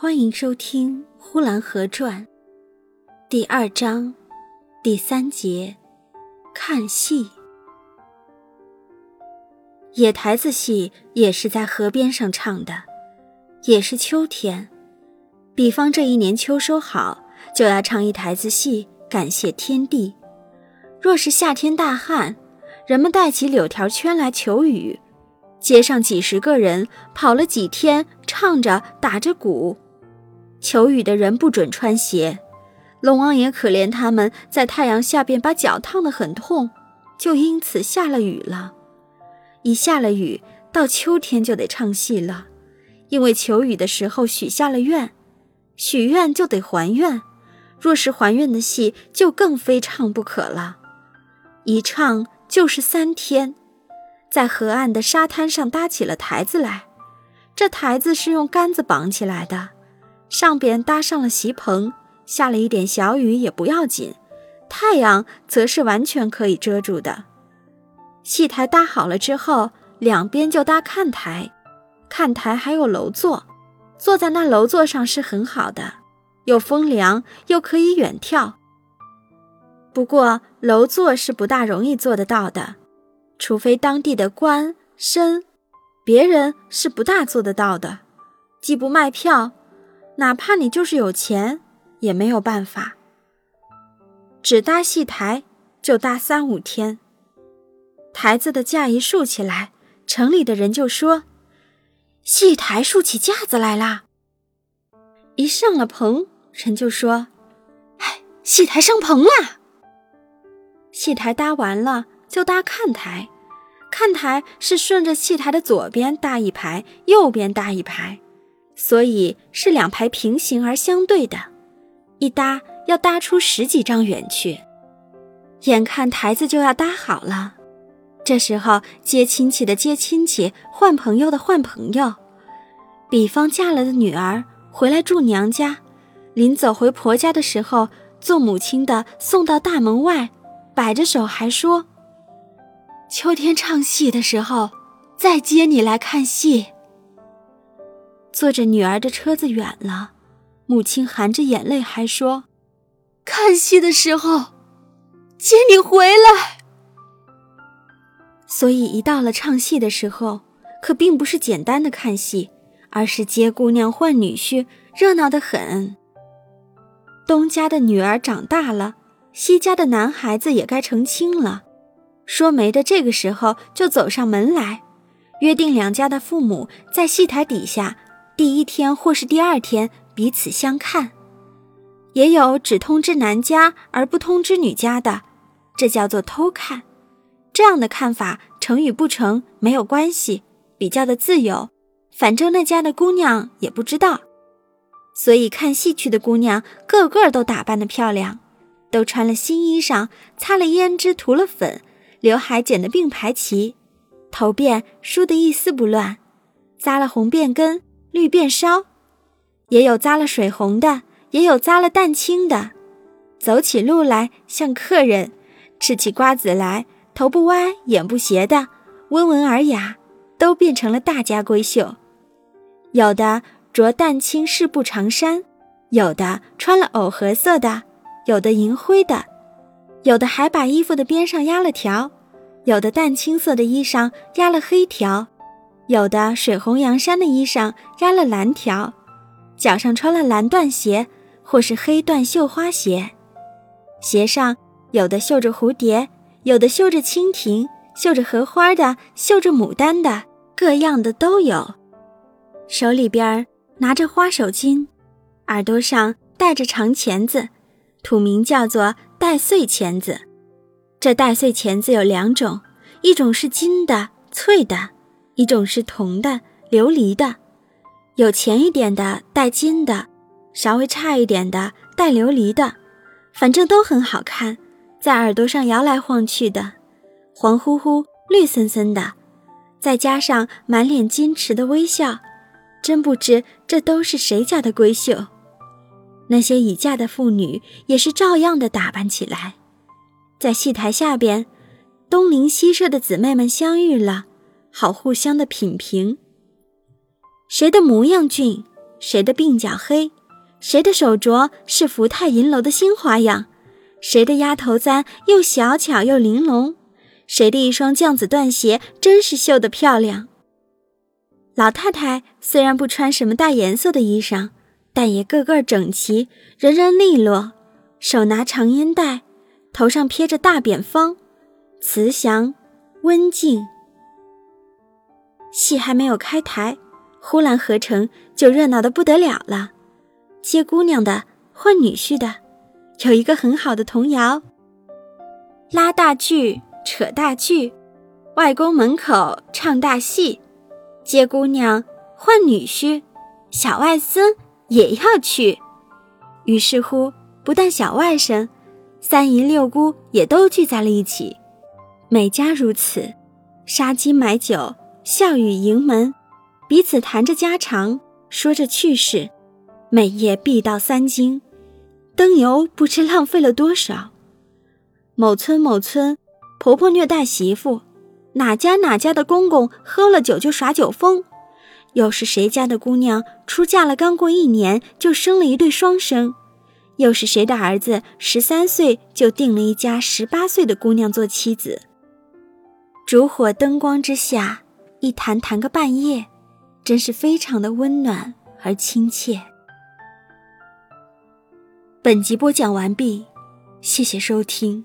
欢迎收听《呼兰河传》第二章第三节，看戏。野台子戏也是在河边上唱的，也是秋天。比方这一年秋收好，就要唱一台子戏，感谢天地。若是夏天大旱，人们带起柳条圈来求雨，街上几十个人跑了几天，唱着打着鼓。求雨的人不准穿鞋，龙王爷可怜他们在太阳下边把脚烫得很痛，就因此下了雨了。一下了雨，到秋天就得唱戏了，因为求雨的时候许下了愿，许愿就得还愿。若是还愿的戏，就更非唱不可了。一唱就是三天，在河岸的沙滩上搭起了台子来，这台子是用杆子绑起来的。上边搭上了席棚，下了一点小雨也不要紧，太阳则是完全可以遮住的。戏台搭好了之后，两边就搭看台，看台还有楼座，坐在那楼座上是很好的，有风凉，又可以远眺。不过楼座是不大容易做得到的，除非当地的官绅，别人是不大做得到的，既不卖票。哪怕你就是有钱，也没有办法。只搭戏台就搭三五天，台子的架一竖起来，城里的人就说：“戏台竖起架子来啦。”一上了棚，人就说：“哎，戏台上棚啦。”戏台搭完了，就搭看台，看台是顺着戏台的左边搭一排，右边搭一排。所以是两排平行而相对的，一搭要搭出十几丈远去。眼看台子就要搭好了，这时候接亲戚的接亲戚，换朋友的换朋友。比方嫁了的女儿回来住娘家，临走回婆家的时候，做母亲的送到大门外，摆着手还说：“秋天唱戏的时候，再接你来看戏。”坐着女儿的车子远了，母亲含着眼泪还说：“看戏的时候，接你回来。”所以一到了唱戏的时候，可并不是简单的看戏，而是接姑娘换女婿，热闹得很。东家的女儿长大了，西家的男孩子也该成亲了，说媒的这个时候就走上门来，约定两家的父母在戏台底下。第一天或是第二天彼此相看，也有只通知男家而不通知女家的，这叫做偷看。这样的看法成与不成没有关系，比较的自由。反正那家的姑娘也不知道，所以看戏去的姑娘个个都打扮的漂亮，都穿了新衣裳，擦了胭脂，涂了粉，刘海剪得并排齐，头辫梳得一丝不乱，扎了红辫根。绿变烧，也有扎了水红的，也有扎了淡青的。走起路来像客人，吃起瓜子来头不歪眼不斜的，温文尔雅，都变成了大家闺秀。有的着淡青饰布长衫，有的穿了藕荷色的，有的银灰的，有的还把衣服的边上压了条，有的淡青色的衣裳压了黑条。有的水红洋衫的衣裳压了蓝条，脚上穿了蓝缎鞋或是黑缎绣花鞋，鞋上有的绣着蝴蝶，有的绣着蜻蜓，绣着荷花的，绣着牡丹的，各样的都有。手里边拿着花手巾，耳朵上戴着长钳子，土名叫做戴穗钳子。这戴穗钳子有两种，一种是金的、翠的。一种是铜的、琉璃的，有钱一点的带金的，稍微差一点的带琉璃的，反正都很好看，在耳朵上摇来晃去的，黄乎乎、绿森森的，再加上满脸矜持的微笑，真不知这都是谁家的闺秀。那些已嫁的妇女也是照样的打扮起来，在戏台下边，东邻西舍的姊妹们相遇了。好互相的品评，谁的模样俊，谁的鬓角黑，谁的手镯是福泰银楼的新花样，谁的丫头簪又小巧又玲珑，谁的一双绛紫缎鞋真是绣得漂亮。老太太虽然不穿什么大颜色的衣裳，但也个个整齐，人人利落，手拿长烟袋，头上披着大扁方，慈祥温静。戏还没有开台，呼兰河城就热闹的不得了了。接姑娘的，换女婿的，有一个很好的童谣：拉大锯，扯大锯，外公门口唱大戏。接姑娘换女婿，小外孙也要去。于是乎，不但小外甥，三姨六姑也都聚在了一起。每家如此，杀鸡买酒，笑语盈门，彼此谈着家常，说着趣事，每夜必到三更。灯油不知浪费了多少。某村某村，婆婆虐待媳妇。哪家哪家的公公喝了酒就耍酒疯，又是谁家的姑娘出嫁了刚过一年就生了一对双生，又是谁的儿子十三岁就定了一家十八岁的姑娘做妻子。烛火灯光之下，一谈谈个半夜，真是非常的温暖而亲切。本集播讲完毕，谢谢收听。